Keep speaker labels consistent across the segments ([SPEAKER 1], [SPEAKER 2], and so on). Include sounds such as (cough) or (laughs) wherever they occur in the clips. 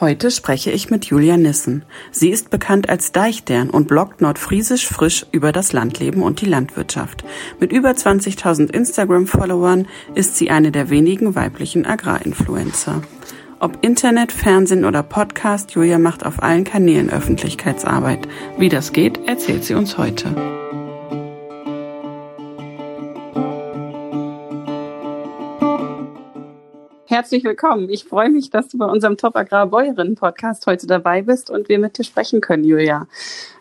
[SPEAKER 1] Heute spreche ich mit Julia Nissen. Sie ist bekannt als Deichdern und bloggt nordfriesisch frisch über das Landleben und die Landwirtschaft. Mit über 20.000 Instagram-Followern ist sie eine der wenigen weiblichen Agrarinfluencer. Ob Internet, Fernsehen oder Podcast, Julia macht auf allen Kanälen Öffentlichkeitsarbeit. Wie das geht, erzählt sie uns heute. Herzlich willkommen. Ich freue mich, dass du bei unserem Top Agrar Bäuerinnen Podcast heute dabei bist und wir mit dir sprechen können, Julia.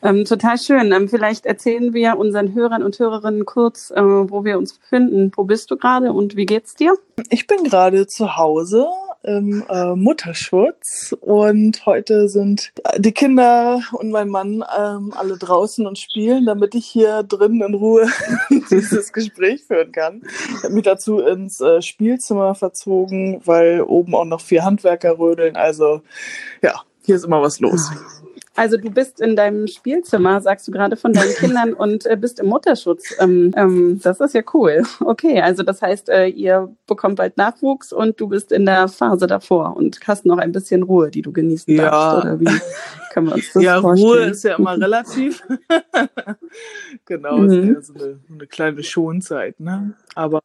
[SPEAKER 1] Ähm, total schön. Ähm, vielleicht erzählen wir unseren Hörern und Hörerinnen kurz, äh, wo wir uns befinden. Wo bist du gerade und wie geht's dir?
[SPEAKER 2] Ich bin gerade zu Hause im äh, Mutterschutz und heute sind die Kinder und mein Mann ähm, alle draußen und spielen, damit ich hier drin in Ruhe (laughs) dieses Gespräch führen kann. Ich habe mich dazu ins äh, Spielzimmer verzogen, weil oben auch noch vier Handwerker rödeln. Also ja, hier ist immer was los.
[SPEAKER 1] Also du bist in deinem Spielzimmer, sagst du gerade von deinen (laughs) Kindern und äh, bist im Mutterschutz. Ähm, ähm, das ist ja cool. Okay, also das heißt, äh, ihr bekommt bald Nachwuchs und du bist in der Phase davor und hast noch ein bisschen Ruhe, die du genießen ja. darfst. Oder wie
[SPEAKER 2] können wir uns das ja, vorstellen? Ja, Ruhe ist ja immer relativ. (laughs) genau, mhm. ist ja so eine, eine, kleine Schonzeit. Ne? Aber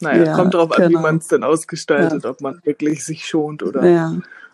[SPEAKER 2] naja, ja, kommt darauf an, wie genau. man es denn ausgestaltet, ja. ob man wirklich sich schont oder.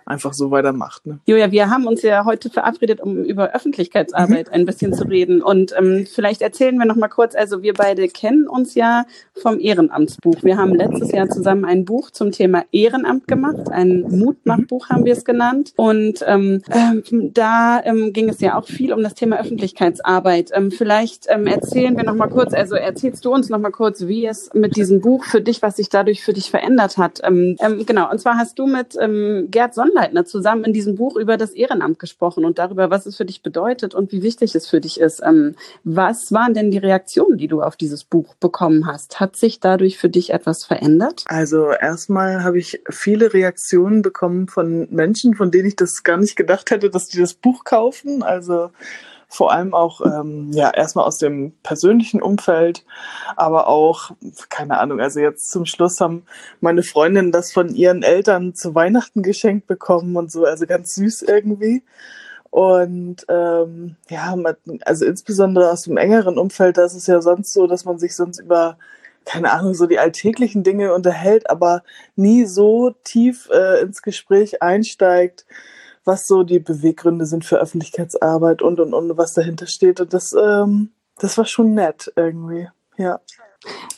[SPEAKER 2] Einfach so weitermacht. Ne?
[SPEAKER 1] Julia, wir haben uns ja heute verabredet, um über Öffentlichkeitsarbeit mhm. ein bisschen zu reden. Und ähm, vielleicht erzählen wir noch mal kurz, also wir beide kennen uns ja vom Ehrenamtsbuch. Wir haben letztes Jahr zusammen ein Buch zum Thema Ehrenamt gemacht, ein Mutmachbuch haben wir es genannt. Und ähm, ähm, da ähm, ging es ja auch viel um das Thema Öffentlichkeitsarbeit. Ähm, vielleicht ähm, erzählen wir noch mal kurz, also erzählst du uns noch mal kurz, wie es mit diesem Buch für dich, was sich dadurch für dich verändert hat. Ähm, ähm, genau, und zwar hast du mit ähm, Gerd Sonn Sonnleitner zusammen in diesem Buch über das Ehrenamt gesprochen und darüber, was es für dich bedeutet und wie wichtig es für dich ist. Ähm, was waren denn die Reaktionen, die du auf dieses Buch bekommen hast? Hat sich dadurch für dich etwas verändert?
[SPEAKER 2] Also erstmal habe ich viele Reaktionen bekommen von Menschen, von denen ich das gar nicht gedacht hätte, dass die das Buch kaufen. Also vor allem auch ähm, ja erstmal aus dem persönlichen Umfeld, aber auch keine Ahnung. Also jetzt zum Schluss haben meine Freundinnen das von ihren Eltern zu Weihnachten geschenkt bekommen und so, also ganz süß irgendwie. Und ähm, ja, also insbesondere aus dem engeren Umfeld, da ist es ja sonst so, dass man sich sonst über keine Ahnung, so die alltäglichen Dinge unterhält, aber nie so tief äh, ins Gespräch einsteigt, was so die Beweggründe sind für Öffentlichkeitsarbeit und und und was dahinter steht. Und das, ähm, das war schon nett irgendwie. Ja.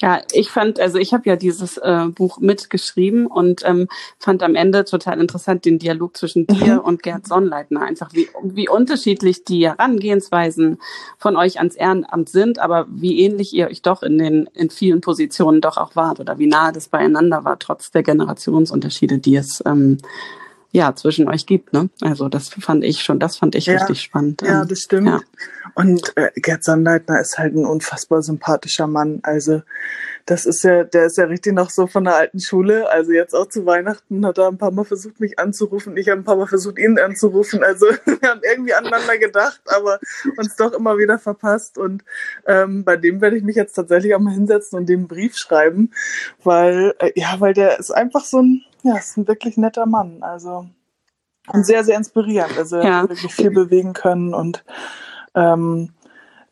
[SPEAKER 1] Ja, ich fand, also ich habe ja dieses äh, Buch mitgeschrieben und ähm, fand am Ende total interessant den Dialog zwischen dir mhm. und Gerd Sonnleitner. Einfach wie, wie unterschiedlich die Herangehensweisen von euch ans Ehrenamt sind, aber wie ähnlich ihr euch doch in den in vielen Positionen doch auch wart oder wie nahe das beieinander war, trotz der Generationsunterschiede, die es ähm, ja zwischen euch gibt. Ne? Also das fand ich schon, das fand ich ja, richtig spannend.
[SPEAKER 2] Ja, ähm, das stimmt. Ja. Und äh, Gerd Sandleitner ist halt ein unfassbar sympathischer Mann. Also das ist ja, der ist ja richtig noch so von der alten Schule. Also jetzt auch zu Weihnachten hat er ein paar Mal versucht, mich anzurufen. Ich habe ein paar Mal versucht, ihn anzurufen. Also (laughs) wir haben irgendwie aneinander gedacht, aber uns doch immer wieder verpasst. Und ähm, bei dem werde ich mich jetzt tatsächlich auch mal hinsetzen und dem einen Brief schreiben, weil äh, ja, weil der ist einfach so ein ja, ist ein wirklich netter Mann. Also und sehr, sehr inspirierend. Also er ja. hat wirklich viel bewegen können und ähm,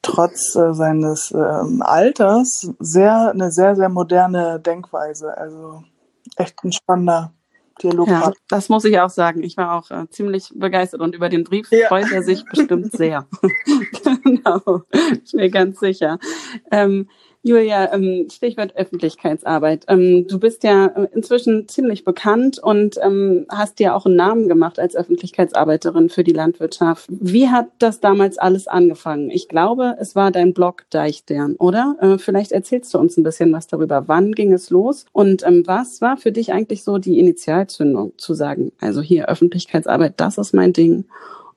[SPEAKER 2] trotz äh, seines ähm, Alters sehr eine sehr, sehr moderne Denkweise. Also echt ein spannender Dialog.
[SPEAKER 1] Ja, das muss ich auch sagen. Ich war auch äh, ziemlich begeistert und über den Brief ja. freut er sich bestimmt (laughs) sehr. (laughs) genau, ich bin ganz sicher. Ähm, Julia, ähm, Stichwort Öffentlichkeitsarbeit. Ähm, du bist ja äh, inzwischen ziemlich bekannt und ähm, hast dir auch einen Namen gemacht als Öffentlichkeitsarbeiterin für die Landwirtschaft. Wie hat das damals alles angefangen? Ich glaube, es war dein Blog Deichtern, oder? Äh, vielleicht erzählst du uns ein bisschen was darüber. Wann ging es los und was war für dich eigentlich so die Initialzündung zu sagen, also hier Öffentlichkeitsarbeit, das ist mein Ding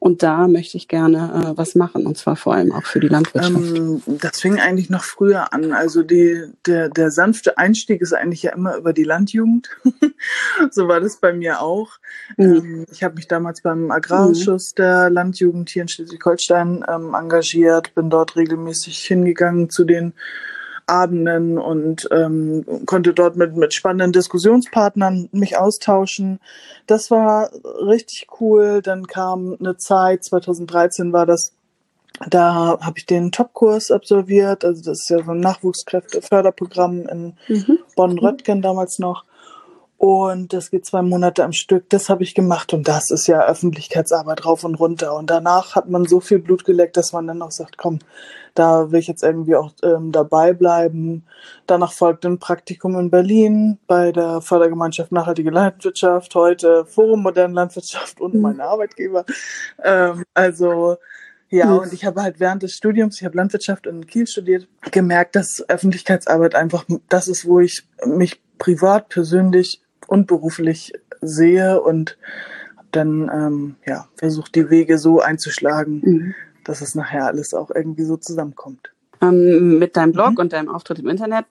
[SPEAKER 1] und da möchte ich gerne äh, was machen und zwar vor allem auch für die Landwirtschaft. Ähm,
[SPEAKER 2] das fing eigentlich noch früher an. Also die, der, der sanfte Einstieg ist eigentlich ja immer über die Landjugend. (laughs) so war das bei mir auch. Mhm. Ähm, ich habe mich damals beim Agrarausschuss mhm. der Landjugend hier in Schleswig-Holstein ähm, engagiert, bin dort regelmäßig hingegangen zu den Abenden und ähm, konnte dort mit, mit spannenden Diskussionspartnern mich austauschen. Das war richtig cool. Dann kam eine Zeit, 2013 war das, da habe ich den Topkurs absolviert. Also das ist ja so ein Nachwuchskräfteförderprogramm in mhm. Bonn-Röttgen damals noch. Und das geht zwei Monate am Stück. Das habe ich gemacht und das ist ja Öffentlichkeitsarbeit rauf und runter. Und danach hat man so viel Blut geleckt, dass man dann auch sagt, komm, da will ich jetzt irgendwie auch ähm, dabei bleiben. Danach folgte ein Praktikum in Berlin bei der Fördergemeinschaft Nachhaltige Landwirtschaft, heute Forum Moderne Landwirtschaft und mhm. mein Arbeitgeber. Ähm, also ja, mhm. und ich habe halt während des Studiums, ich habe Landwirtschaft in Kiel studiert, gemerkt, dass Öffentlichkeitsarbeit einfach das ist, wo ich mich privat, persönlich und beruflich sehe und dann ähm, ja versucht die Wege so einzuschlagen, mhm. dass es nachher alles auch irgendwie so zusammenkommt.
[SPEAKER 1] Ähm, mit deinem Blog mhm. und deinem Auftritt im Internet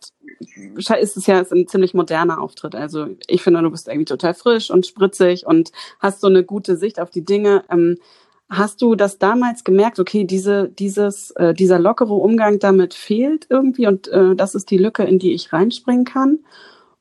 [SPEAKER 1] ist es ja ein ziemlich moderner Auftritt. Also ich finde, du bist irgendwie total frisch und spritzig und hast so eine gute Sicht auf die Dinge. Ähm, hast du das damals gemerkt? Okay, diese, dieses, äh, dieser lockere Umgang damit fehlt irgendwie und äh, das ist die Lücke, in die ich reinspringen kann.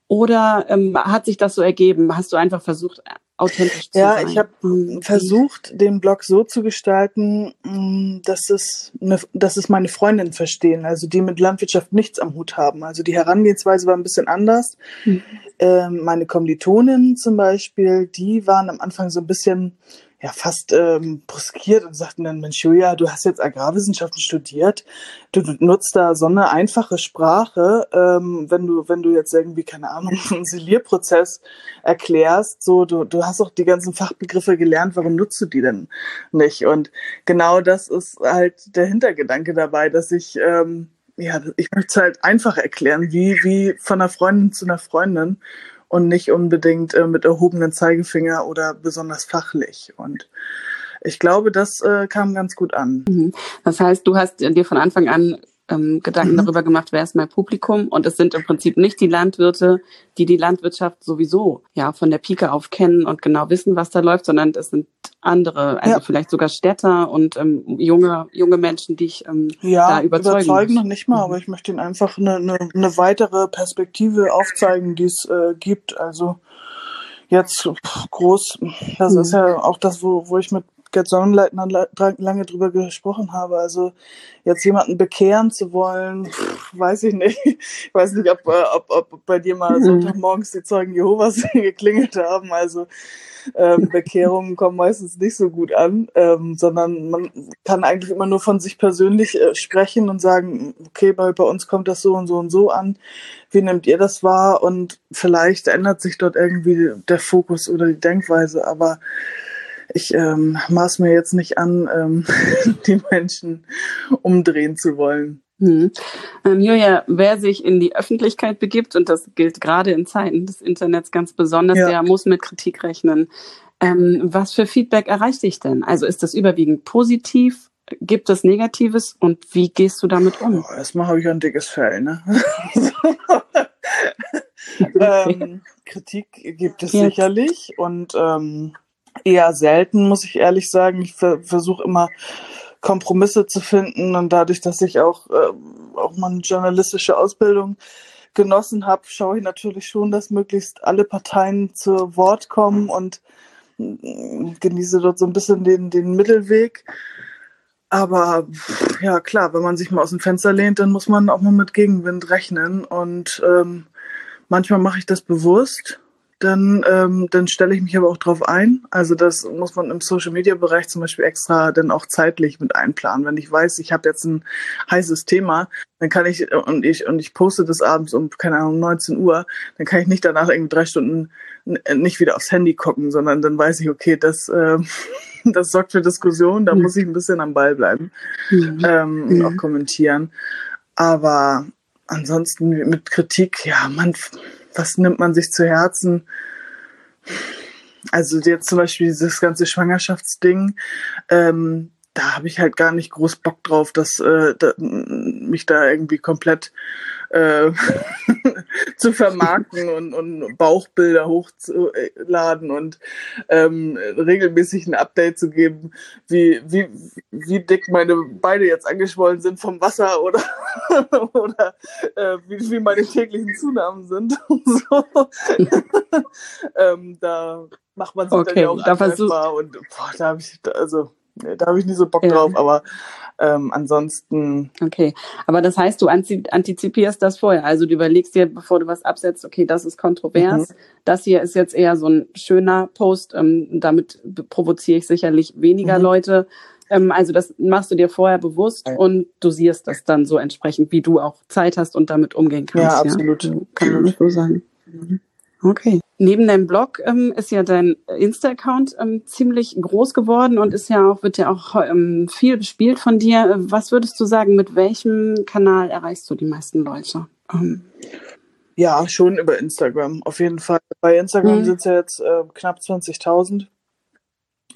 [SPEAKER 1] Oder ähm, hat sich das so ergeben? Hast du einfach versucht, authentisch zu
[SPEAKER 2] ja,
[SPEAKER 1] sein?
[SPEAKER 2] Ja, ich habe mhm. versucht, den Blog so zu gestalten, mm, dass es, eine, dass es meine Freundinnen verstehen, also die mit Landwirtschaft nichts am Hut haben. Also die Herangehensweise war ein bisschen anders. Mhm. Ähm, meine Kommilitonen zum Beispiel, die waren am Anfang so ein bisschen ja fast ähm, bruskiert und sagten dann, Mensch, Julia, du hast jetzt Agrarwissenschaften studiert, du nutzt da so eine einfache Sprache, ähm, wenn du, wenn du jetzt irgendwie, keine Ahnung, (laughs) einen Silierprozess erklärst, so, du, du hast auch die ganzen Fachbegriffe gelernt, warum nutzt du die denn nicht? Und genau das ist halt der Hintergedanke dabei, dass ich, ähm, ja, ich möchte es halt einfach erklären, wie, wie von einer Freundin zu einer Freundin und nicht unbedingt äh, mit erhobenen Zeigefinger oder besonders fachlich. Und ich glaube, das äh, kam ganz gut an.
[SPEAKER 1] Mhm. Das heißt, du hast dir von Anfang an ähm, Gedanken mhm. darüber gemacht, wer ist mein Publikum. Und es sind im Prinzip nicht die Landwirte, die die Landwirtschaft sowieso ja von der Pike auf kennen und genau wissen, was da läuft, sondern es sind andere, also ja. vielleicht sogar Städter und ähm, junge junge Menschen, die ich ähm, ja, da überzeugen
[SPEAKER 2] überzeugen noch nicht mal, mhm. aber ich möchte ihnen einfach eine, eine, eine weitere Perspektive aufzeigen, die es äh, gibt. Also jetzt groß, das mhm. ist ja auch das, wo, wo ich mit Gerd Sonnenleitner lange drüber gesprochen habe. Also jetzt jemanden bekehren zu wollen, weiß ich nicht. (laughs) Ich weiß nicht, ob, äh, ob, ob bei dir mal mhm. Sonntagmorgens die Zeugen Jehovas (laughs) geklingelt haben. Also ähm, Bekehrungen kommen meistens nicht so gut an, ähm, sondern man kann eigentlich immer nur von sich persönlich äh, sprechen und sagen, okay, bei, bei uns kommt das so und so und so an. Wie nehmt ihr das wahr? Und vielleicht ändert sich dort irgendwie der Fokus oder die Denkweise, aber ich ähm, maß mir jetzt nicht an, ähm, (laughs) die Menschen umdrehen zu wollen.
[SPEAKER 1] Hm. Ähm, Julia, wer sich in die Öffentlichkeit begibt, und das gilt gerade in Zeiten des Internets ganz besonders, ja. der muss mit Kritik rechnen. Ähm, was für Feedback erreicht dich denn? Also ist das überwiegend positiv? Gibt es Negatives und wie gehst du damit um?
[SPEAKER 2] Oh, erstmal habe ich ein dickes Fell, ne? (laughs) (laughs) ähm, Kritik gibt es ja. sicherlich und ähm, eher selten, muss ich ehrlich sagen. Ich ver versuche immer Kompromisse zu finden und dadurch, dass ich auch, äh, auch mal eine journalistische Ausbildung genossen habe, schaue ich natürlich schon, dass möglichst alle Parteien zu Wort kommen und äh, genieße dort so ein bisschen den, den Mittelweg. Aber ja, klar, wenn man sich mal aus dem Fenster lehnt, dann muss man auch mal mit Gegenwind rechnen. Und ähm, manchmal mache ich das bewusst dann, ähm, dann stelle ich mich aber auch drauf ein. Also das muss man im Social-Media-Bereich zum Beispiel extra dann auch zeitlich mit einplanen. Wenn ich weiß, ich habe jetzt ein heißes Thema, dann kann ich und ich und ich poste das abends um keine Ahnung 19 Uhr, dann kann ich nicht danach irgendwie drei Stunden nicht wieder aufs Handy gucken, sondern dann weiß ich, okay, das äh, (laughs) das sorgt für Diskussion, da mhm. muss ich ein bisschen am Ball bleiben mhm. Ähm, und mhm. auch kommentieren. Aber ansonsten mit Kritik, ja, man was nimmt man sich zu Herzen? also jetzt zum Beispiel dieses ganze Schwangerschaftsding, ähm, da habe ich halt gar nicht groß Bock drauf, dass äh, da, mich da irgendwie komplett äh, (laughs) zu vermarkten und, und Bauchbilder hochzuladen und ähm, regelmäßig ein Update zu geben, wie, wie, wie dick meine Beine jetzt angeschwollen sind vom Wasser oder, (laughs) oder äh, wie, wie meine täglichen Zunahmen sind. (laughs) so. ähm, da macht man sich okay, dann ja auch da und boah, da habe ich, also da habe ich nicht so Bock ja. drauf, aber ähm, ansonsten.
[SPEAKER 1] Okay, aber das heißt, du antizipierst das vorher. Also du überlegst dir, bevor du was absetzt, okay, das ist kontrovers. Mhm. Das hier ist jetzt eher so ein schöner Post. Ähm, damit provoziere ich sicherlich weniger mhm. Leute. Ähm, also das machst du dir vorher bewusst ja. und dosierst das dann so entsprechend, wie du auch Zeit hast und damit umgehen kannst.
[SPEAKER 2] Ja, absolut. Ja?
[SPEAKER 1] Kann man so sagen. Mhm. Okay. Neben deinem Blog ähm, ist ja dein Insta-Account ähm, ziemlich groß geworden und ist ja auch, wird ja auch ähm, viel bespielt von dir. Was würdest du sagen, mit welchem Kanal erreichst du die meisten Leute? Ähm.
[SPEAKER 2] Ja, schon über Instagram, auf jeden Fall. Bei Instagram mhm. sind es ja jetzt äh, knapp 20.000.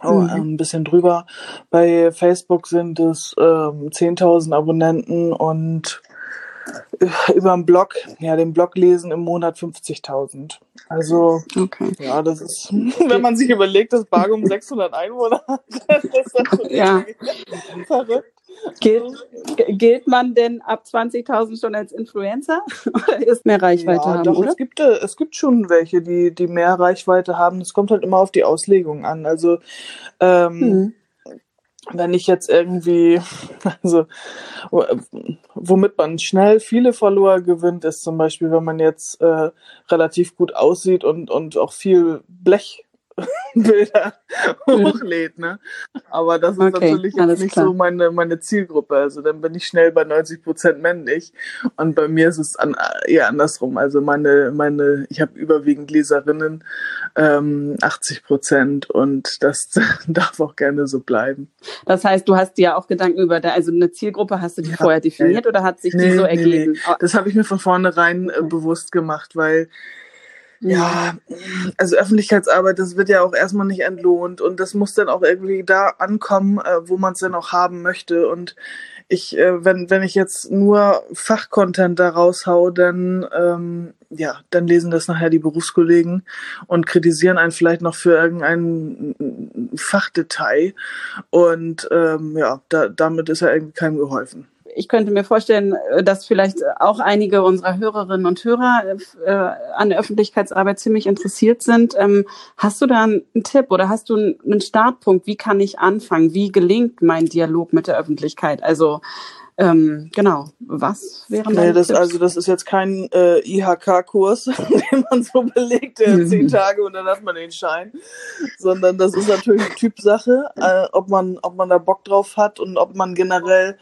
[SPEAKER 2] Oh, mhm. ein bisschen drüber. Bei Facebook sind es ähm, 10.000 Abonnenten und über den Blog, ja, den Blog lesen im Monat 50.000. Also, okay. ja, das ist, (laughs) wenn man sich überlegt, dass Bargum 600 Einwohner hat, (laughs) das ist (laughs)
[SPEAKER 1] ja. verrückt. Gilt, gilt man denn ab 20.000 schon als Influencer oder ist mehr Reichweite ja, haben,
[SPEAKER 2] doch,
[SPEAKER 1] oder?
[SPEAKER 2] Es gibt, äh, es gibt schon welche, die, die mehr Reichweite haben. Es kommt halt immer auf die Auslegung an. Also, ähm, hm wenn ich jetzt irgendwie, also womit man schnell viele Follower gewinnt, ist zum Beispiel, wenn man jetzt äh, relativ gut aussieht und, und auch viel Blech (laughs) Bilder hochlädt, ne? Aber das ist okay, natürlich jetzt nicht klar. so meine, meine Zielgruppe. Also dann bin ich schnell bei 90 Prozent männlich. Und bei mir ist es an, eher andersrum. Also meine, meine, ich habe überwiegend Leserinnen, ähm, 80 Prozent und das (laughs) darf auch gerne so bleiben.
[SPEAKER 1] Das heißt, du hast dir auch Gedanken über der, also eine Zielgruppe hast du die ja, vorher definiert ja, oder hat sich nee, die so ergeben? Nee,
[SPEAKER 2] nee. Das habe ich mir von vornherein äh, bewusst gemacht, weil ja, also Öffentlichkeitsarbeit, das wird ja auch erstmal nicht entlohnt und das muss dann auch irgendwie da ankommen, äh, wo man es dann auch haben möchte. Und ich, äh, wenn, wenn ich jetzt nur Fachcontent da raushau, dann, ähm, ja, dann lesen das nachher die Berufskollegen und kritisieren einen vielleicht noch für irgendein Fachdetail. Und ähm, ja, da, damit ist ja irgendwie keinem geholfen
[SPEAKER 1] ich könnte mir vorstellen, äh, dass vielleicht auch einige unserer Hörerinnen und Hörer äh, an der Öffentlichkeitsarbeit ziemlich interessiert sind. Ähm, hast du da einen Tipp oder hast du einen Startpunkt? Wie kann ich anfangen? Wie gelingt mein Dialog mit der Öffentlichkeit? Also ähm, genau, was wären
[SPEAKER 2] nee, das? Tipps? Also das ist jetzt kein äh, IHK-Kurs, (laughs) den man so belegt, der mhm. zehn Tage und dann hat man den Schein, sondern das ist natürlich Typsache, äh, ob man ob man da Bock drauf hat und ob man generell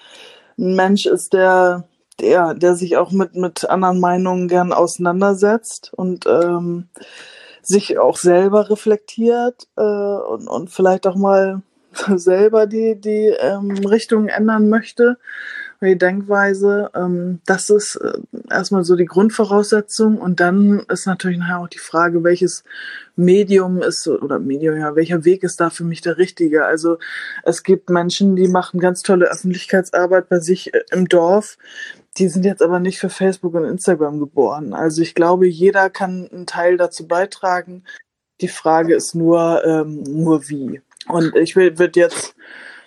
[SPEAKER 2] ein Mensch ist, der, der, der sich auch mit, mit anderen Meinungen gern auseinandersetzt und ähm, sich auch selber reflektiert äh, und, und vielleicht auch mal (laughs) selber die, die ähm, Richtung ändern möchte die Denkweise. Ähm, das ist äh, erstmal so die Grundvoraussetzung und dann ist natürlich nachher auch die Frage, welches Medium ist oder Medium, ja, welcher Weg ist da für mich der richtige? Also es gibt Menschen, die machen ganz tolle Öffentlichkeitsarbeit bei sich äh, im Dorf. Die sind jetzt aber nicht für Facebook und Instagram geboren. Also ich glaube, jeder kann einen Teil dazu beitragen. Die Frage ist nur, ähm, nur wie. Und ich will, wird jetzt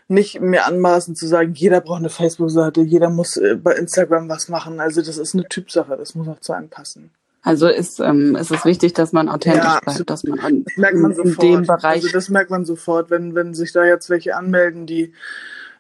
[SPEAKER 2] nicht mir anmaßen zu sagen, jeder braucht eine Facebook-Seite, jeder muss äh, bei Instagram was machen. Also das ist eine Typsache, das muss auch zu einem passen.
[SPEAKER 1] Also ist, ähm, ist es wichtig, dass man authentisch ja, bleibt, dass man, an,
[SPEAKER 2] das merkt man in, in dem Bereich. Also das merkt man sofort, wenn, wenn sich da jetzt welche anmelden, die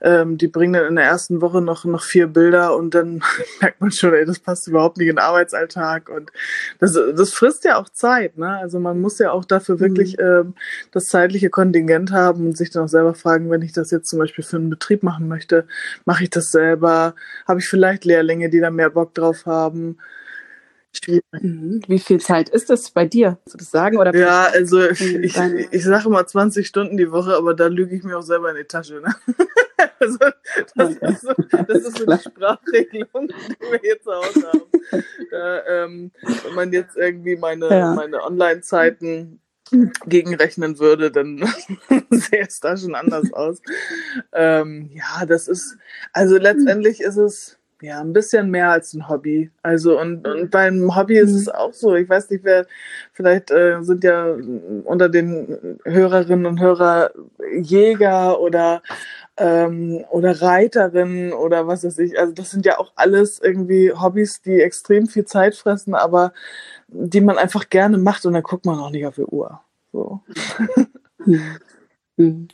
[SPEAKER 2] ähm, die bringen dann in der ersten Woche noch, noch vier Bilder und dann (laughs) merkt man schon, ey, das passt überhaupt nicht in den Arbeitsalltag. Und das, das frisst ja auch Zeit, ne? Also man muss ja auch dafür mhm. wirklich ähm, das zeitliche Kontingent haben und sich dann auch selber fragen, wenn ich das jetzt zum Beispiel für einen Betrieb machen möchte, mache ich das selber? Habe ich vielleicht Lehrlinge, die da mehr Bock drauf haben?
[SPEAKER 1] Mhm. Wie viel Zeit ist das bei dir? Kannst du das sagen? Oder
[SPEAKER 2] ja, also ich, ich, ich sage immer 20 Stunden die Woche, aber da lüge ich mir auch selber in die Tasche. Ne? (laughs) Also, das, ist so, das ist so die Sprachregelung, die wir hier zu Hause haben. (laughs) Da, ähm, wenn man jetzt irgendwie meine, ja. meine Online-Zeiten gegenrechnen würde, dann (laughs) sähe es da schon anders aus. Ähm, ja, das ist, also letztendlich ist es ja ein bisschen mehr als ein Hobby. Also und, und beim Hobby ist es mhm. auch so. Ich weiß nicht, wer, vielleicht äh, sind ja unter den Hörerinnen und Hörer Jäger oder ähm, oder Reiterin oder was weiß ich. Also das sind ja auch alles irgendwie Hobbys, die extrem viel Zeit fressen, aber die man einfach gerne macht und dann guckt man auch nicht auf die Uhr. So. (laughs)
[SPEAKER 1] Hm.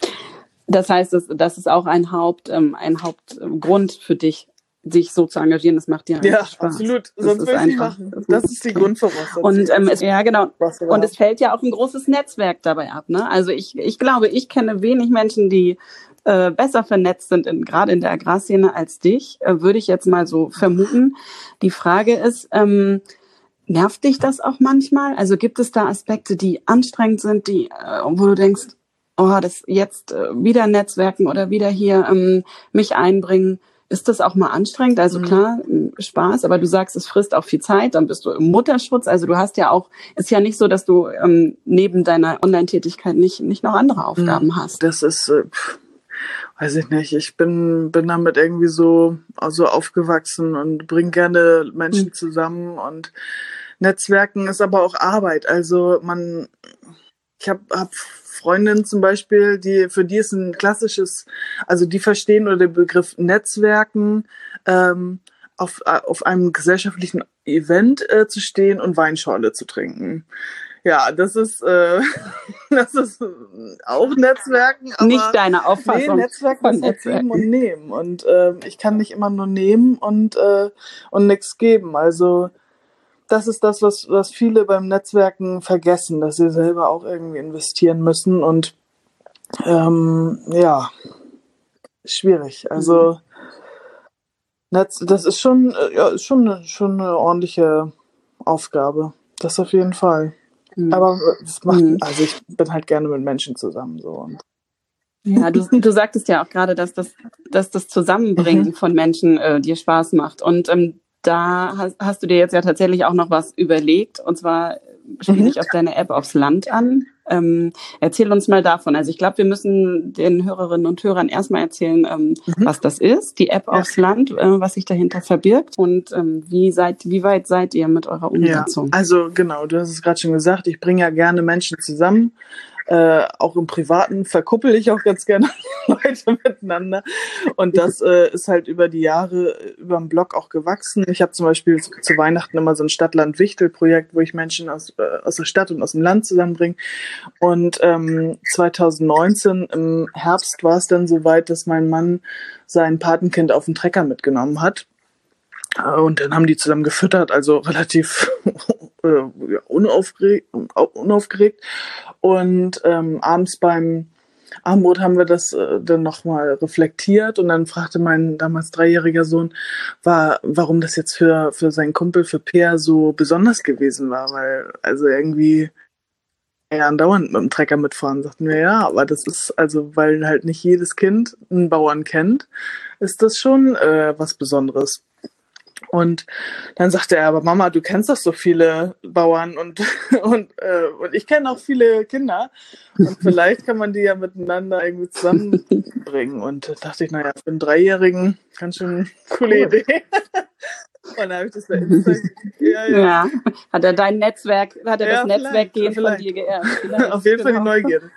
[SPEAKER 1] Das heißt, das, das ist auch ein Haupt, ähm, ein Hauptgrund für dich, sich so zu engagieren. Das macht dir
[SPEAKER 2] ja Spaß. absolut. Das Sonst würde ich nicht machen. Das, das ist die Grundvoraussetzung.
[SPEAKER 1] Und ähm, es, ja genau. Und es fällt ja auch ein großes Netzwerk dabei ab. Ne? Also ich, ich glaube, ich kenne wenig Menschen, die äh, besser vernetzt sind, in, gerade in der Agrarszene als dich, äh, würde ich jetzt mal so vermuten. Die Frage ist, ähm, nervt dich das auch manchmal? Also gibt es da Aspekte, die anstrengend sind, die, äh, wo du denkst, oh, das jetzt äh, wieder Netzwerken oder wieder hier ähm, mich einbringen, ist das auch mal anstrengend? Also mhm. klar, Spaß, aber du sagst, es frisst auch viel Zeit, dann bist du im Mutterschutz. Also du hast ja auch, ist ja nicht so, dass du ähm, neben deiner Online-Tätigkeit nicht, nicht noch andere Aufgaben mhm. hast.
[SPEAKER 2] Das ist, äh, weiß ich nicht, ich bin, bin damit irgendwie so also aufgewachsen und bringe gerne Menschen mhm. zusammen und Netzwerken ist aber auch Arbeit. Also man, ich habe hab Freundinnen zum Beispiel, die für die ist ein klassisches, also die verstehen oder den Begriff Netzwerken ähm, auf, auf einem gesellschaftlichen Event äh, zu stehen und Weinschorle zu trinken. Ja, das ist, äh, (laughs) das ist auch Netzwerken. Aber
[SPEAKER 1] nicht deine Auffassung.
[SPEAKER 2] Nee, Netzwerken von ist Netzwerken. geben und nehmen. Und äh, ich kann nicht immer nur nehmen und, äh, und nichts geben. Also das ist das, was, was viele beim Netzwerken vergessen, dass sie selber auch irgendwie investieren müssen. Und ähm, ja, schwierig. Also Netz, das ist schon, äh, ja, schon, schon eine ordentliche Aufgabe. Das auf jeden Fall. Mhm. Aber es macht, mhm. also ich bin halt gerne mit Menschen zusammen so und
[SPEAKER 1] ja, du, du sagtest ja auch gerade, dass das, dass das Zusammenbringen mhm. von Menschen äh, dir Spaß macht. Und ähm, da hast, hast du dir jetzt ja tatsächlich auch noch was überlegt. Und zwar spiele mhm. ich auf deine App aufs Land an. Ähm, erzähl uns mal davon. Also ich glaube, wir müssen den Hörerinnen und Hörern erstmal erzählen, ähm, mhm. was das ist, die App ja. aufs Land, äh, was sich dahinter verbirgt und ähm, wie seid, wie weit seid ihr mit eurer Umsetzung?
[SPEAKER 2] Ja, also genau, du hast es gerade schon gesagt, ich bringe ja gerne Menschen zusammen äh, auch im Privaten verkuppel ich auch ganz gerne (laughs) Leute miteinander. Und das äh, ist halt über die Jahre äh, über den Blog auch gewachsen. Ich habe zum Beispiel zu, zu, Weihnachten immer so ein Stadtland-Wichtel-Projekt, wo ich Menschen aus, äh, aus der Stadt und aus dem Land zusammenbringe. Und ähm, 2019 im Herbst war es dann so weit, dass mein Mann sein Patenkind auf den Trecker mitgenommen hat. Und dann haben die zusammen gefüttert, also relativ (laughs) äh, unaufgeregt, unaufgeregt. Und ähm, abends beim Abendbrot haben wir das äh, dann nochmal reflektiert und dann fragte mein damals dreijähriger Sohn, war, warum das jetzt für, für seinen Kumpel, für Peer so besonders gewesen war, weil also irgendwie ja andauernd mit dem Trecker mitfahren, sagten wir ja, aber das ist also, weil halt nicht jedes Kind einen Bauern kennt, ist das schon äh, was Besonderes. Und dann sagte er, aber Mama, du kennst doch so viele Bauern und, (laughs) und, äh, und ich kenne auch viele Kinder. Und vielleicht kann man die ja miteinander irgendwie zusammenbringen. Und da dachte ich, naja, für einen Dreijährigen ganz schön coole Idee. (laughs) Und dann habe ich das bei Insta. (laughs)
[SPEAKER 1] Ja, ja. ja, hat er dein Netzwerk, hat er ja, das Netzwerkgehen von dir geerbt?
[SPEAKER 2] Auf jeden genau. Fall die genau. Neugierde.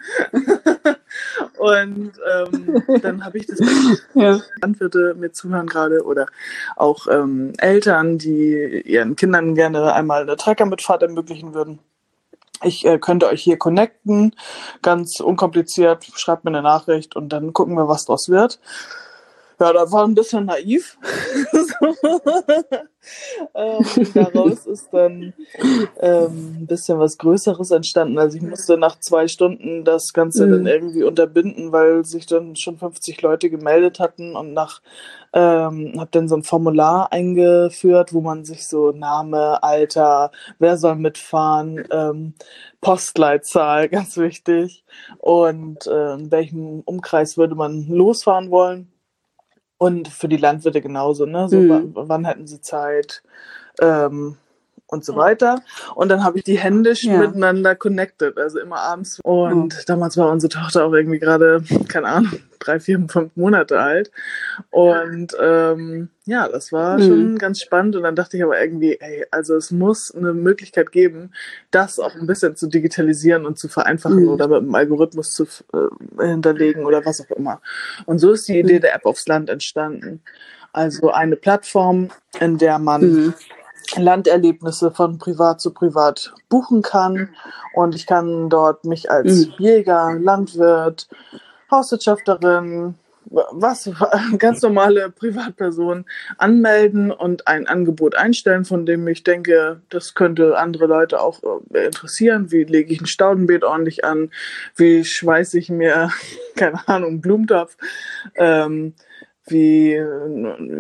[SPEAKER 2] Und ähm, (laughs) dann habe ich das ja. Landwirte mir zuhören gerade oder auch ähm, Eltern, die ihren Kindern gerne einmal eine Treckermitfahrt ermöglichen würden. Ich äh, könnte euch hier connecten, ganz unkompliziert, schreibt mir eine Nachricht und dann gucken wir, was draus wird. Ja, da war ein bisschen naiv. (laughs) ähm, daraus ist dann ähm, ein bisschen was Größeres entstanden. Also ich musste nach zwei Stunden das Ganze mhm. dann irgendwie unterbinden, weil sich dann schon 50 Leute gemeldet hatten und nach ähm, habe dann so ein Formular eingeführt, wo man sich so Name, Alter, wer soll mitfahren, ähm, Postleitzahl, (laughs) ganz wichtig, und äh, in welchem Umkreis würde man losfahren wollen und für die Landwirte genauso, ne? So, mhm. wann, wann hätten sie Zeit? Ähm, und so weiter. Und dann habe ich die händisch ja. miteinander connected, also immer abends. Und oh. damals war unsere Tochter auch irgendwie gerade, keine Ahnung, (laughs) drei, vier, fünf Monate alt. Und ähm, ja, das war mhm. schon ganz spannend. Und dann dachte ich aber irgendwie, ey, also es muss eine Möglichkeit geben, das auch ein bisschen zu digitalisieren und zu vereinfachen mhm. oder mit einem Algorithmus zu äh, hinterlegen oder was auch immer. Und so ist die Idee mhm. der App aufs Land entstanden. Also eine Plattform, in der man mhm. Landerlebnisse von privat zu privat buchen kann. Und ich kann dort mich als mhm. Jäger, Landwirt, Hauswirtschafterin, was, (laughs) ganz normale Privatperson anmelden und ein Angebot einstellen, von dem ich denke, das könnte andere Leute auch äh, interessieren. Wie lege ich ein Staudenbeet ordentlich an? Wie schweiße ich mir, (laughs) keine Ahnung, einen Blumentopf? Ähm, wie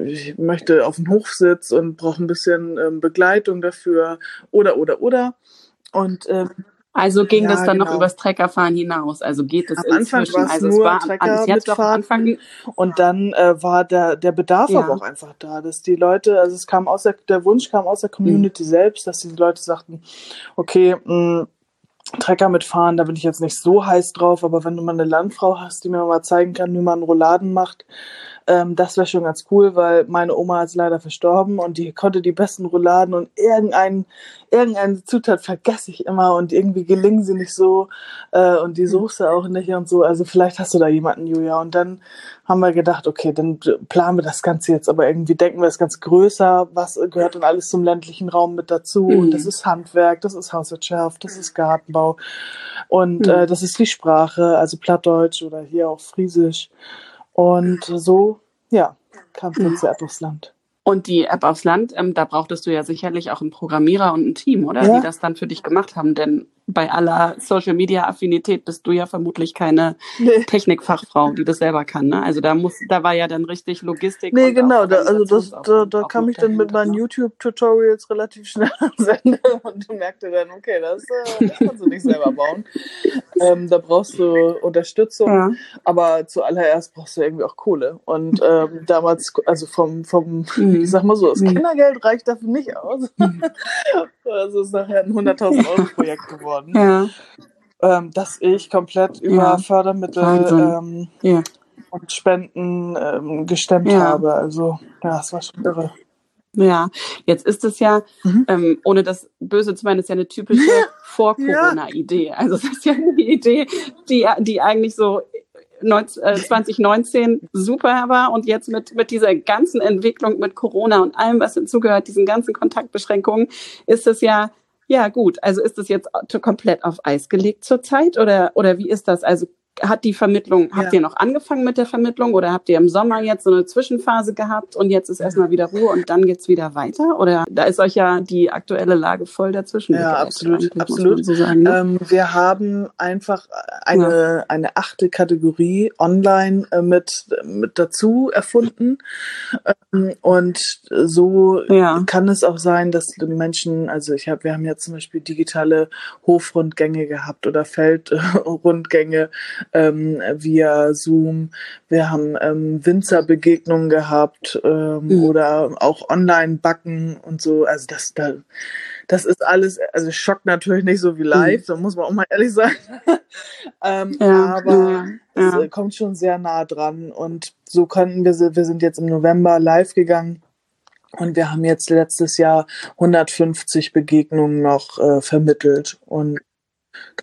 [SPEAKER 2] ich möchte auf den Hochsitz und brauche ein bisschen ähm, Begleitung dafür oder oder oder und ähm,
[SPEAKER 1] also ging ja, das dann genau. noch übers Treckerfahren hinaus. Also geht es
[SPEAKER 2] am Anfang
[SPEAKER 1] inzwischen.
[SPEAKER 2] Also nur es war Trecker also jetzt doch am Anfang und dann äh, war der der Bedarf ja. aber auch einfach da, dass die Leute, also es kam aus der, der Wunsch kam aus der Community mhm. selbst, dass die Leute sagten, okay, mh, mm, Trecker mitfahren, da bin ich jetzt nicht so heiß drauf, aber wenn du mal eine Landfrau hast, die mir mal zeigen kann, wie man Rouladen macht, ähm, das wäre schon ganz cool, weil meine Oma ist leider verstorben und die konnte die besten Rouladen und irgendein, irgendeine Zutat vergesse ich immer und irgendwie gelingen sie nicht so äh, und die hm. Soße auch nicht und so. Also vielleicht hast du da jemanden, Julia. Und dann haben wir gedacht, okay, dann planen wir das Ganze jetzt, aber irgendwie denken wir das ganz größer. Was gehört denn alles zum ländlichen Raum mit dazu? Mhm. Und das ist Handwerk, das ist Hauswirtschaft, das ist Gartenbau und mhm. äh, das ist die Sprache, also Plattdeutsch oder hier auch Friesisch. Und so, ja, kam Fritze App aufs Land.
[SPEAKER 1] Und die App aufs Land, ähm, da brauchtest du ja sicherlich auch einen Programmierer und ein Team, oder? Ja. Die das dann für dich gemacht haben. Denn bei aller Social Media Affinität bist du ja vermutlich keine nee. Technikfachfrau, die das selber kann. Ne? Also da muss, da war ja dann richtig Logistik.
[SPEAKER 2] Nee, genau, da, also das, da, da kam ich dann mit meinen YouTube-Tutorials relativ schnell ans Ende (laughs) und merkte dann, okay, das, äh, das kannst du nicht selber bauen. (laughs) ähm, da brauchst du Unterstützung, ja. aber zuallererst brauchst du irgendwie auch Kohle. Und ähm, damals, also vom, vom mhm. ich sag mal so, das mhm. Kindergeld reicht dafür nicht aus. Mhm. (laughs) also ist nachher ein 100.000 Euro Projekt geworden ja. ähm, dass ich komplett über ja. Fördermittel ähm, ja. und Spenden ähm, gestemmt habe. Also ja, es war schon irre.
[SPEAKER 1] Ja, jetzt ist es ja, mhm. ähm, ohne das Böse zu meinen, ist ja eine typische Vor-Corona-Idee. Also es ist ja eine Idee, die, die eigentlich so 2019 äh, super war und jetzt mit, mit dieser ganzen Entwicklung mit Corona und allem, was dazugehört, diesen ganzen Kontaktbeschränkungen, ist es ja ja, gut. Also ist das jetzt komplett auf Eis gelegt zurzeit oder, oder wie ist das? Also hat die Vermittlung, habt ihr noch angefangen mit der Vermittlung oder habt ihr im Sommer jetzt so eine Zwischenphase gehabt und jetzt ist erstmal wieder Ruhe und dann geht's wieder weiter? Oder da ist euch ja die aktuelle Lage voll dazwischen.
[SPEAKER 2] Ja, absolut, absolut. So sagen, ne? ähm, wir haben einfach eine, ja. eine achte Kategorie online äh, mit, mit dazu erfunden. Ähm, und so ja. kann es auch sein, dass die Menschen, also ich habe, wir haben ja zum Beispiel digitale Hofrundgänge gehabt oder Feldrundgänge ähm, via Zoom. Wir haben ähm, Winzerbegegnungen gehabt ähm, mhm. oder auch Online-Backen und so. Also das, da, das ist alles, also schockt natürlich nicht so wie mhm. live, mhm. da muss man auch mal ehrlich sein. (laughs) ähm, ja, aber ja, ja. es kommt schon sehr nah dran. Und so konnten wir, wir sind jetzt im November live gegangen. Und wir haben jetzt letztes Jahr 150 Begegnungen noch äh, vermittelt. Und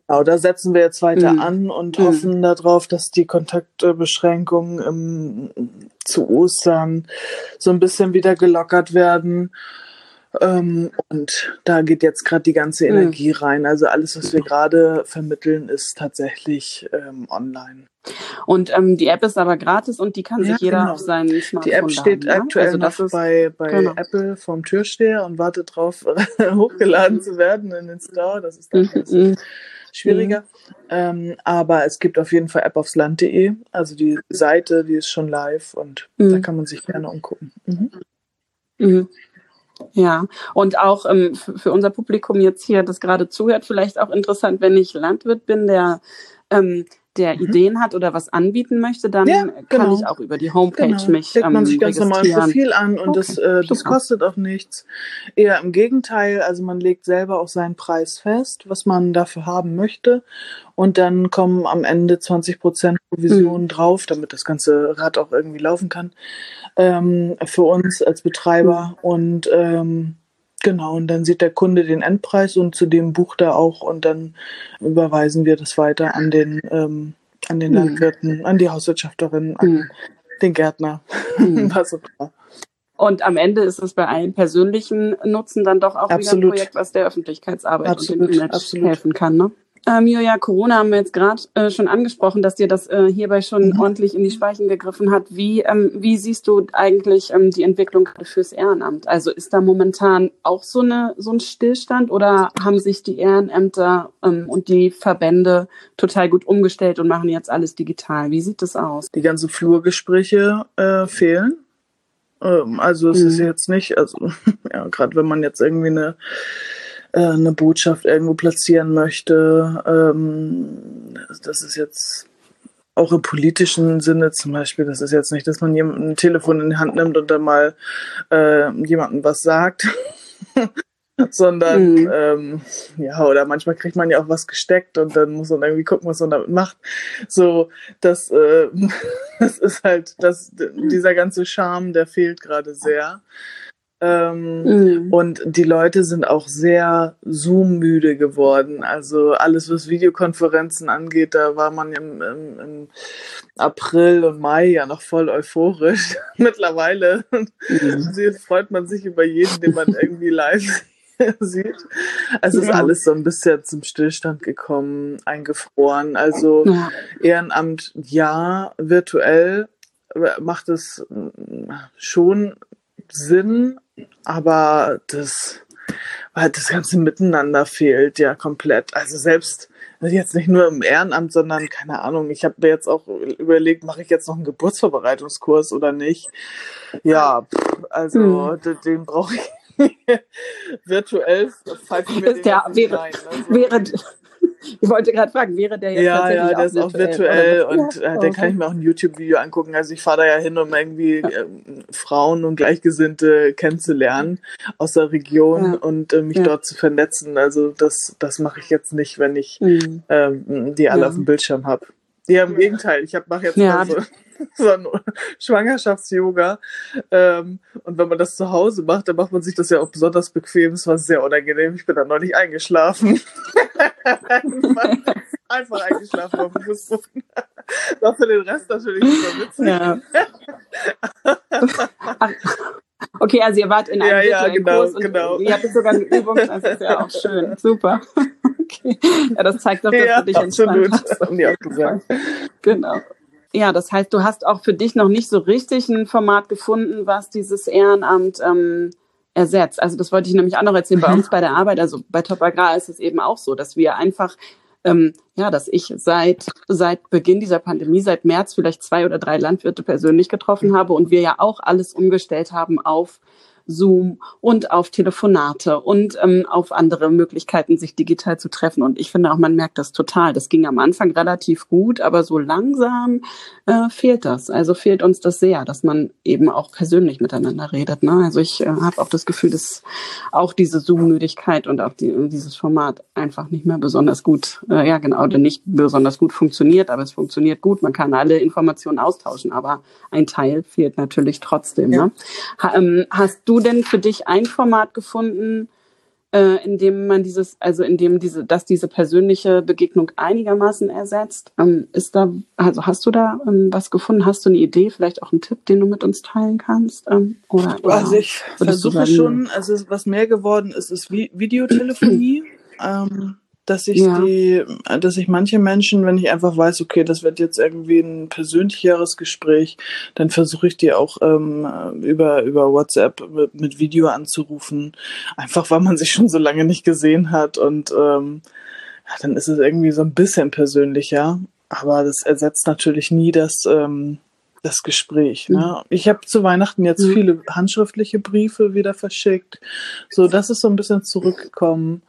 [SPEAKER 2] Genau, da setzen wir jetzt weiter mhm. an und mhm. hoffen darauf, dass die Kontaktbeschränkungen im, zu Ostern so ein bisschen wieder gelockert werden. Ähm, und da geht jetzt gerade die ganze mhm. Energie mhm. rein. Also alles, was wir gerade vermitteln, ist tatsächlich ähm, online.
[SPEAKER 1] Und ähm, die App ist aber gratis und die kann ja, sich jeder genau. auf seinen Smartphone
[SPEAKER 2] Die App steht laden, aktuell also noch bei, bei genau. Apple vom Türsteher und wartet darauf, (laughs) hochgeladen zu werden in den Store. Das ist dann mhm schwieriger. Mhm. Ähm, aber es gibt auf jeden Fall appaufsland.de, also die Seite, die ist schon live und mhm. da kann man sich gerne umgucken. Mhm.
[SPEAKER 1] Ja, und auch ähm, für unser Publikum jetzt hier, das gerade zuhört, vielleicht auch interessant, wenn ich Landwirt bin, der ähm, der mhm. Ideen hat oder was anbieten möchte, dann ja, genau. kann ich auch über die Homepage genau. mich
[SPEAKER 2] Legt man sich ganz normal ein Profil an und okay. das, äh, das kostet auch nichts. Eher im Gegenteil, also man legt selber auch seinen Preis fest, was man dafür haben möchte und dann kommen am Ende 20 Prozent Provision mhm. drauf, damit das ganze Rad auch irgendwie laufen kann ähm, für uns als Betreiber mhm. und ähm, Genau, und dann sieht der Kunde den Endpreis und zu dem bucht er auch und dann überweisen wir das weiter an den, ähm, an den mhm. Landwirten, an die Hauswirtschafterin, an mhm. den Gärtner, (laughs) mhm.
[SPEAKER 1] Und am Ende ist es bei allen persönlichen Nutzen dann doch auch Absolut. wieder ein Projekt, was der Öffentlichkeitsarbeit Absolut. und dem Image Absolut. helfen kann. Ne? Ähm, Julia, Corona haben wir jetzt gerade äh, schon angesprochen, dass dir das äh, hierbei schon mhm. ordentlich in die Speichen gegriffen hat. Wie, ähm, wie siehst du eigentlich ähm, die Entwicklung fürs Ehrenamt? Also ist da momentan auch so, eine, so ein Stillstand oder haben sich die Ehrenämter ähm, und die Verbände total gut umgestellt und machen jetzt alles digital? Wie sieht das aus?
[SPEAKER 2] Die ganzen Flurgespräche äh, fehlen. Ähm, also es mhm. ist jetzt nicht, also (laughs) ja, gerade wenn man jetzt irgendwie eine äh, eine Botschaft irgendwo platzieren möchte. Ähm, das ist jetzt auch im politischen Sinne zum Beispiel, das ist jetzt nicht, dass man jemanden ein Telefon in die Hand nimmt und dann mal äh, jemandem was sagt, (laughs) sondern mhm. ähm, ja, oder manchmal kriegt man ja auch was gesteckt und dann muss man irgendwie gucken, was man damit macht. So, das, äh, (laughs) das ist halt, das, dieser ganze Charme, der fehlt gerade sehr. Ähm, mhm. Und die Leute sind auch sehr Zoom-müde geworden. Also alles, was Videokonferenzen angeht, da war man im, im, im April und Mai ja noch voll euphorisch. (laughs) Mittlerweile mhm. (laughs) freut man sich über jeden, den man irgendwie live (laughs) sieht. Also ist alles so ein bisschen zum Stillstand gekommen, eingefroren. Also. Ehrenamt ja, virtuell macht es schon Sinn, aber das, weil das ganze Miteinander fehlt ja komplett. Also selbst jetzt nicht nur im Ehrenamt, sondern keine Ahnung, ich habe mir jetzt auch überlegt, mache ich jetzt noch einen Geburtsvorbereitungskurs oder nicht? Ja, also mhm. den, den brauche ich (laughs) virtuell pfeifen
[SPEAKER 1] mir den ja, wäre, rein. Also, wäre, ich wollte gerade fragen, wäre der jetzt
[SPEAKER 2] ja, tatsächlich ja, der ist auch virtuell und ja, äh, okay. kann ich mir auch ein YouTube-Video angucken. Also ich fahre da ja hin, um irgendwie ja. äh, Frauen und Gleichgesinnte kennenzulernen aus der Region ja. und äh, mich dort zu vernetzen. Also das, das mache ich jetzt nicht, wenn ich mhm. ähm, die alle auf dem Bildschirm habe. Ja, im Gegenteil. Ich mache jetzt ja. mal so (laughs) so ein Schwangerschafts-Yoga. Ähm, und wenn man das zu Hause macht, dann macht man sich das ja auch besonders bequem. Es war sehr unangenehm. Ich bin dann neulich eingeschlafen. (laughs) Einfach eingeschlafen auf dem Fußboden. (laughs) War für den Rest natürlich super witzig. Ja.
[SPEAKER 1] okay, also ihr wart in einem
[SPEAKER 2] ja, ja, genau, Kurs und genau.
[SPEAKER 1] ihr hattet sogar eine Übung, das ist ja auch schön. Super. Okay. Ja, das zeigt doch, dass ja, du dich absolut. entspannt hast. Haben die auch gesagt. Genau. Ja, das heißt, du hast auch für dich noch nicht so richtig ein Format gefunden, was dieses Ehrenamt ähm, ersetzt. Also das wollte ich nämlich auch noch erzählen. Bei mhm. uns bei der Arbeit, also bei Top Agrar ist es eben auch so, dass wir einfach, ähm, ja, dass ich seit seit Beginn dieser Pandemie, seit März vielleicht zwei oder drei Landwirte persönlich getroffen habe und wir ja auch alles umgestellt haben auf Zoom und auf Telefonate und ähm, auf andere Möglichkeiten, sich digital zu treffen. Und ich finde auch, man merkt das total. Das ging am Anfang relativ gut, aber so langsam äh, fehlt das. Also fehlt uns das sehr, dass man eben auch persönlich miteinander redet. Ne? Also ich äh, habe auch das Gefühl, dass auch diese Zoom-Müdigkeit und auch die, dieses Format einfach nicht mehr besonders gut, äh, ja genau, oder nicht besonders gut funktioniert, aber es funktioniert gut. Man kann alle Informationen austauschen, aber ein Teil fehlt natürlich trotzdem. Ja. Ne? Ha, ähm, hast du denn für dich ein Format gefunden, äh, in dem man dieses, also in dem diese, dass diese persönliche Begegnung einigermaßen ersetzt. Ähm, ist da, also hast du da ähm, was gefunden? Hast du eine Idee, vielleicht auch einen Tipp, den du mit uns teilen kannst? Ähm, oder, oder
[SPEAKER 2] also ich versuche schon, also was mehr geworden ist, ist Videotelefonie. (clears throat) ähm, dass ich ja. die, dass ich manche Menschen, wenn ich einfach weiß, okay, das wird jetzt irgendwie ein persönlicheres Gespräch, dann versuche ich die auch ähm, über über WhatsApp mit, mit, Video anzurufen, einfach weil man sich schon so lange nicht gesehen hat und ähm, ja, dann ist es irgendwie so ein bisschen persönlicher, aber das ersetzt natürlich nie das ähm, das Gespräch. Ne? Mhm. Ich habe zu Weihnachten jetzt mhm. viele handschriftliche Briefe wieder verschickt, so das ist so ein bisschen zurückgekommen.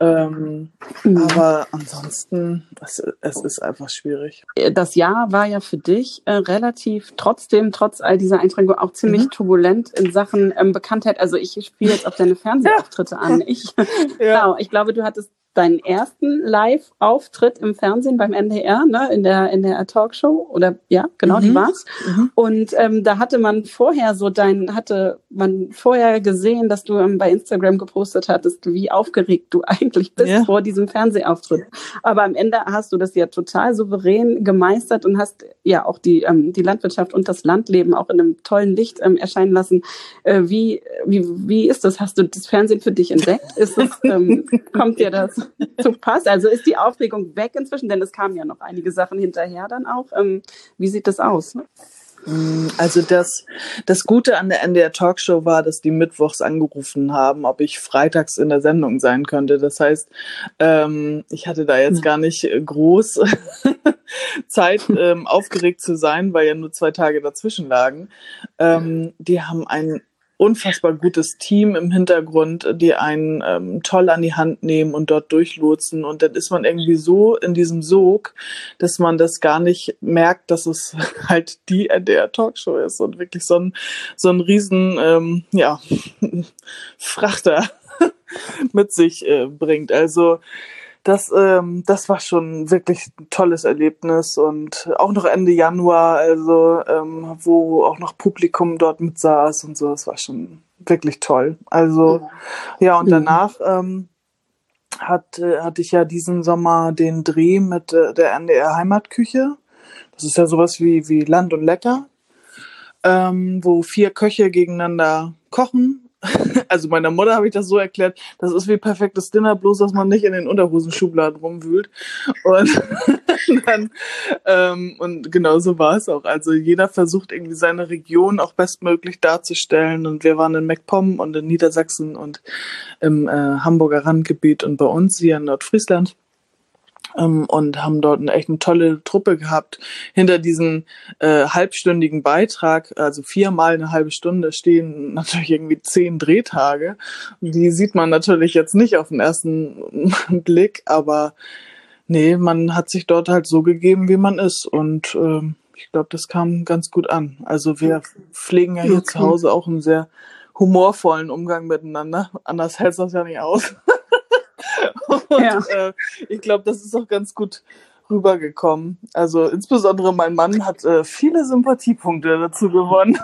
[SPEAKER 2] Ähm, mhm. Aber ansonsten, es, es, ist einfach schwierig.
[SPEAKER 1] Das Jahr war ja für dich äh, relativ trotzdem, trotz all dieser Einschränkungen, auch ziemlich mhm. turbulent in Sachen ähm, Bekanntheit. Also ich spiele jetzt auf deine Fernsehauftritte an. Ich, ja. (laughs) genau, ich glaube, du hattest deinen ersten Live-Auftritt im Fernsehen beim NDR, ne, in der in der Talkshow oder ja, genau, mhm. die war's. Mhm. Und ähm, da hatte man vorher so dein, hatte man vorher gesehen, dass du ähm, bei Instagram gepostet hattest, wie aufgeregt du (laughs) eigentlich bist ja. vor diesem Fernsehauftritt. Aber am Ende hast du das ja total souverän gemeistert und hast ja auch die ähm, die Landwirtschaft und das Landleben auch in einem tollen Licht ähm, erscheinen lassen. Äh, wie wie wie ist das? Hast du das Fernsehen für dich entdeckt? Ist es ähm, (laughs) kommt dir das (laughs) zu Pass? Also ist die Aufregung weg inzwischen, denn es kamen ja noch einige Sachen hinterher dann auch. Ähm, wie sieht das aus?
[SPEAKER 2] Mm, also das, das Gute an der NDR Talkshow war, dass die mittwochs angerufen haben, ob ich freitags in der Sendung sein könnte. Das heißt, ähm, ich hatte da jetzt gar nicht groß (laughs) Zeit, ähm, aufgeregt zu sein, weil ja nur zwei Tage dazwischen lagen. Ähm, die haben einen unfassbar gutes Team im Hintergrund, die einen ähm, toll an die Hand nehmen und dort durchlotsen. Und dann ist man irgendwie so in diesem Sog, dass man das gar nicht merkt, dass es (laughs) halt die NDR Talkshow ist und wirklich so ein, so ein riesen, ähm, ja, (laughs) Frachter (laughs) mit sich äh, bringt. Also, das, ähm, das war schon wirklich ein tolles Erlebnis und auch noch Ende Januar, also ähm, wo auch noch Publikum dort mit saß und so, das war schon wirklich toll. Also ja, und mhm. danach ähm, hat, äh, hatte ich ja diesen Sommer den Dreh mit äh, der NDR Heimatküche. Das ist ja sowas wie, wie Land und Lecker, ähm, wo vier Köche gegeneinander kochen (laughs) also meiner Mutter habe ich das so erklärt, das ist wie perfektes Dinner, bloß dass man nicht in den Unterhosenschubladen rumwühlt. Und (laughs) dann, ähm, und genau so war es auch. Also jeder versucht irgendwie seine Region auch bestmöglich darzustellen. Und wir waren in MacPom und in Niedersachsen und im äh, Hamburger Randgebiet und bei uns hier in Nordfriesland ähm, und haben dort eine echt eine tolle Truppe gehabt. Hinter diesem äh, halbstündigen Beitrag, also viermal eine halbe Stunde, stehen (laughs) natürlich irgendwie zehn Drehtage. Die sieht man natürlich jetzt nicht auf den ersten (laughs) Blick, aber nee, man hat sich dort halt so gegeben, wie man ist und ähm, ich glaube, das kam ganz gut an. Also wir pflegen ja hier okay. zu Hause auch einen sehr humorvollen Umgang miteinander. Anders (laughs) hält das ja nicht aus. (laughs) Und ja. äh, ich glaube, das ist auch ganz gut rübergekommen. Also insbesondere mein Mann hat äh, viele Sympathiepunkte dazu gewonnen.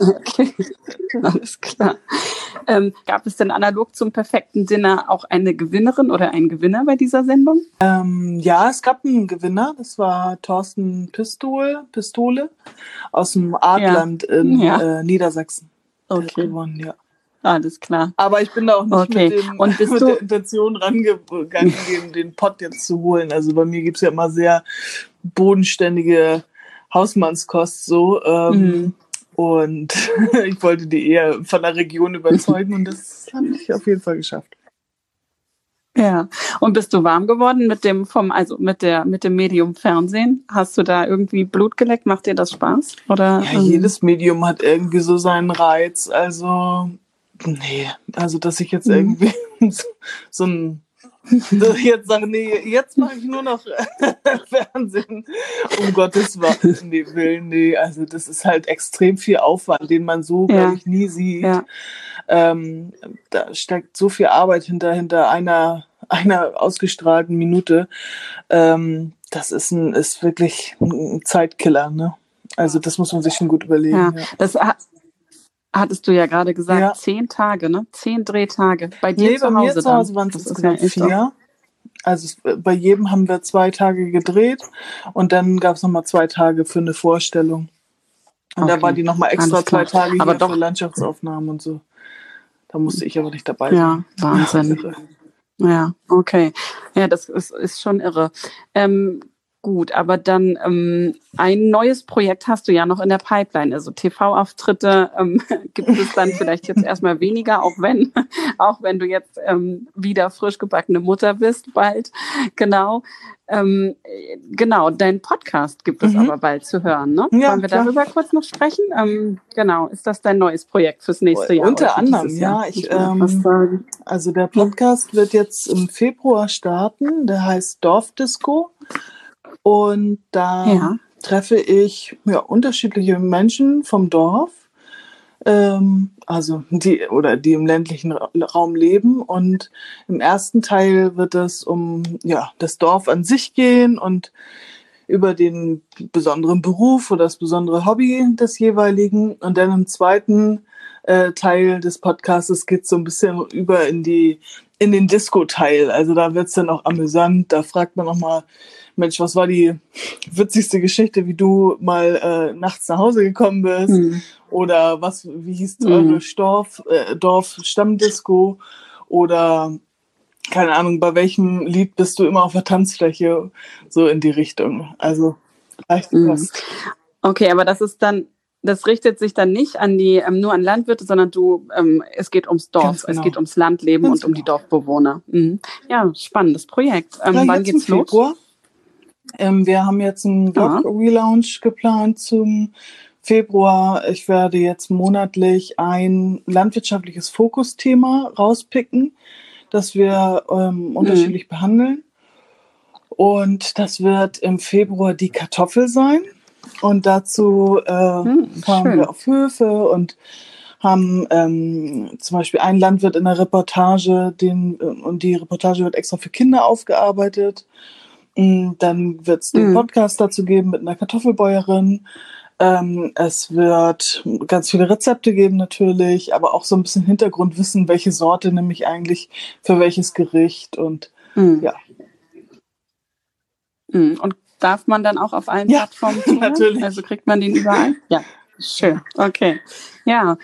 [SPEAKER 1] okay, (laughs) (laughs) alles klar. Ähm, gab es denn analog zum perfekten Dinner auch eine Gewinnerin oder einen Gewinner bei dieser Sendung?
[SPEAKER 2] Ähm, ja, es gab einen Gewinner. Das war Thorsten Pistol, Pistole aus dem Artland ja. in ja. Äh, Niedersachsen.
[SPEAKER 1] Okay. gewonnen, ja. Alles klar.
[SPEAKER 2] Aber ich bin da auch nicht okay. mit, dem, Und bist (laughs) mit du der Intention rangegangen, (laughs) den, den Pott jetzt zu holen. Also bei mir gibt's ja immer sehr bodenständige Hausmannskost so. Ähm, mhm. Und (laughs) ich wollte die eher von der Region überzeugen und das habe ich auf jeden Fall geschafft.
[SPEAKER 1] Ja. Und bist du warm geworden mit dem vom, also mit der, mit dem Medium Fernsehen? Hast du da irgendwie Blut geleckt? Macht dir das Spaß? Oder?
[SPEAKER 2] Ja, jedes Medium hat irgendwie so seinen Reiz. Also Nee, also dass ich jetzt mhm. irgendwie (laughs) so, so ein (laughs) jetzt sage, nee, jetzt mache ich nur noch (laughs) Fernsehen. Um Gottes Willen, nee, also das ist halt extrem viel Aufwand, den man so, ja. glaube ich, nie sieht. Ja. Ähm, da steckt so viel Arbeit hinter, hinter einer, einer ausgestrahlten Minute. Ähm, das ist ein, ist wirklich ein Zeitkiller, ne? Also das muss man sich schon gut überlegen. Ja,
[SPEAKER 1] ja. das hattest du ja gerade gesagt, ja. zehn Tage, ne? Zehn Drehtage. Bei dir nee, zu bei Hause mir zu Hause
[SPEAKER 2] waren es insgesamt vier. Also bei jedem haben wir zwei Tage gedreht und dann gab es nochmal zwei Tage für eine Vorstellung. Und okay. da war die nochmal extra zwei Tage aber doch, für Landschaftsaufnahmen und so. Da musste ich aber nicht dabei sein.
[SPEAKER 1] Ja, Wahnsinn. (laughs) Ja, okay. Ja, das ist, ist schon irre. Ähm, Gut, aber dann ähm, ein neues Projekt hast du ja noch in der Pipeline. Also TV-Auftritte ähm, (laughs) gibt es dann vielleicht jetzt erstmal weniger, auch wenn (laughs) auch wenn du jetzt ähm, wieder frisch gebackene Mutter bist, bald. Genau. Ähm, genau, dein Podcast gibt es mhm. aber bald zu hören. Ne? Ja, Wollen wir klar. darüber kurz noch sprechen? Ähm, genau, ist das dein neues Projekt fürs nächste Jahr?
[SPEAKER 2] Unter anderem, ja. Ich, ähm, also der Podcast wird jetzt im Februar starten. Der heißt Dorfdisco. Und da ja. treffe ich ja, unterschiedliche Menschen vom Dorf ähm, also die oder die im ländlichen Raum leben. Und im ersten Teil wird es um ja das Dorf an sich gehen und über den besonderen Beruf oder das besondere Hobby des jeweiligen. Und dann im zweiten äh, Teil des Podcasts geht es so ein bisschen über in die in den Disco-Teil. Also da wird's dann auch amüsant. Da fragt man nochmal, Mensch, was war die witzigste Geschichte, wie du mal äh, nachts nach Hause gekommen bist? Mhm. Oder was, wie hieß mhm. eure Dorf, äh, Dorf Stammdisco? Oder keine Ahnung, bei welchem Lied bist du immer auf der Tanzfläche? So in die Richtung. Also leicht mhm.
[SPEAKER 1] Okay, aber das ist dann das richtet sich dann nicht an die ähm, nur an Landwirte, sondern du, ähm, es geht ums Dorf, genau. es geht ums Landleben Ganz und um genau. die Dorfbewohner. Mhm. Ja, spannendes Projekt. Ähm, ja, wann geht's los?
[SPEAKER 2] Ähm, wir haben jetzt einen Blog-Relaunch geplant zum Februar. Ich werde jetzt monatlich ein landwirtschaftliches Fokusthema rauspicken, das wir ähm, unterschiedlich mhm. behandeln. Und das wird im Februar die Kartoffel sein. Und dazu äh, hm, fahren wir auf Höfe und haben ähm, zum Beispiel einen Landwirt in der Reportage, den, äh, und die Reportage wird extra für Kinder aufgearbeitet. Mm, dann wird es den mhm. Podcast dazu geben mit einer Kartoffelbäuerin. Ähm, es wird ganz viele Rezepte geben natürlich, aber auch so ein bisschen Hintergrundwissen, welche Sorte nehme ich eigentlich für welches Gericht und mhm. ja.
[SPEAKER 1] Mhm. Und darf man dann auch auf allen ja, Plattformen? (laughs) Natürlich. Also kriegt man den überall? Ja, schön. Okay. Ja.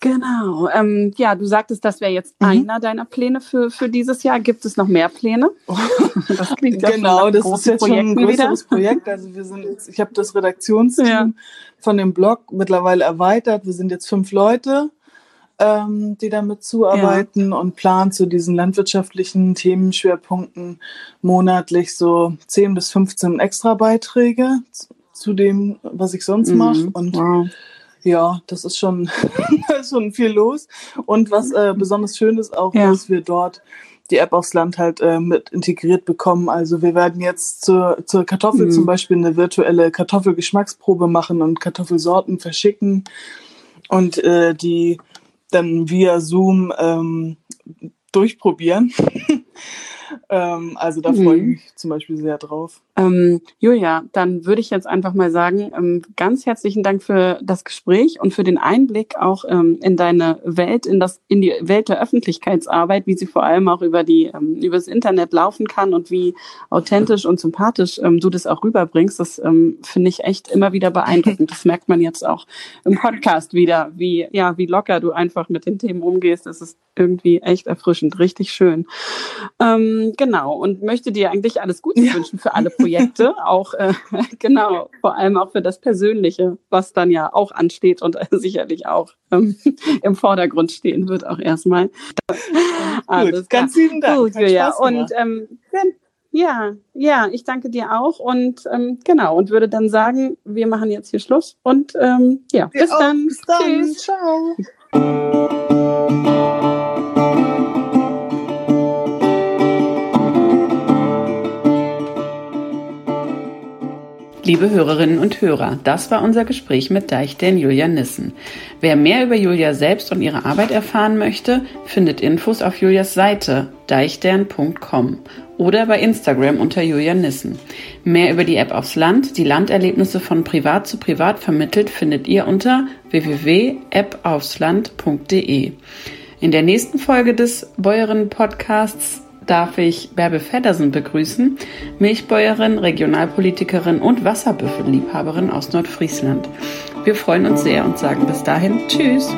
[SPEAKER 1] Genau. Ähm, ja, du sagtest, das wäre jetzt mhm. einer deiner Pläne für, für dieses Jahr. Gibt es noch mehr Pläne? (laughs) (laughs)
[SPEAKER 2] das klingt ja genau, das ist jetzt Projekten schon ein größeres wieder. Projekt. Also wir sind jetzt, ich habe das Redaktionsteam ja. von dem Blog mittlerweile erweitert. Wir sind jetzt fünf Leute ähm, die damit zuarbeiten ja. und plant zu diesen landwirtschaftlichen Themenschwerpunkten monatlich so 10 bis 15 extra Beiträge zu dem, was ich sonst mhm. mache. Und wow. Ja, das ist schon, (laughs) schon viel los. Und was äh, besonders schön ist auch, ja. dass wir dort die App aufs Land halt äh, mit integriert bekommen. Also wir werden jetzt zur, zur Kartoffel mhm. zum Beispiel eine virtuelle Kartoffelgeschmacksprobe machen und Kartoffelsorten verschicken. Und äh, die dann via Zoom ähm, durchprobieren. (laughs) ähm, also da freue ich mhm. mich zum Beispiel sehr drauf.
[SPEAKER 1] Ähm, Julia, dann würde ich jetzt einfach mal sagen, ähm, ganz herzlichen Dank für das Gespräch und für den Einblick auch ähm, in deine Welt, in das, in die Welt der Öffentlichkeitsarbeit, wie sie vor allem auch über die, ähm, übers Internet laufen kann und wie authentisch und sympathisch ähm, du das auch rüberbringst. Das finde ich echt immer wieder beeindruckend. Das merkt man jetzt auch im Podcast wieder, wie, ja, wie locker du einfach mit den Themen umgehst. Das ist irgendwie echt erfrischend, richtig schön. Ähm, genau. Und möchte dir eigentlich alles Gute ja. wünschen für alle Projekte, (laughs) auch äh, (laughs) genau, vor allem auch für das Persönliche, was dann ja auch ansteht und äh, (laughs) sicherlich auch ähm, im Vordergrund stehen wird, auch erstmal.
[SPEAKER 2] Gut, ganz lieben Dank. Gut,
[SPEAKER 1] Julia. Und ähm, ja, ja, ich danke dir auch und ähm, genau und würde dann sagen, wir machen jetzt hier Schluss und ähm, ja, bis dann. bis dann. Tschüss. Ciao. Liebe Hörerinnen und Hörer, das war unser Gespräch mit Deichstern Julia Nissen. Wer mehr über Julia selbst und ihre Arbeit erfahren möchte, findet Infos auf Julias Seite deichstern.com oder bei Instagram unter Julia Nissen. Mehr über die App aufs Land, die Landerlebnisse von privat zu privat vermittelt, findet ihr unter www.appaufsland.de. In der nächsten Folge des Bäuerinnen Podcasts darf ich Bärbe Feddersen begrüßen, Milchbäuerin, Regionalpolitikerin und Wasserbüffelliebhaberin aus Nordfriesland. Wir freuen uns sehr und sagen bis dahin Tschüss.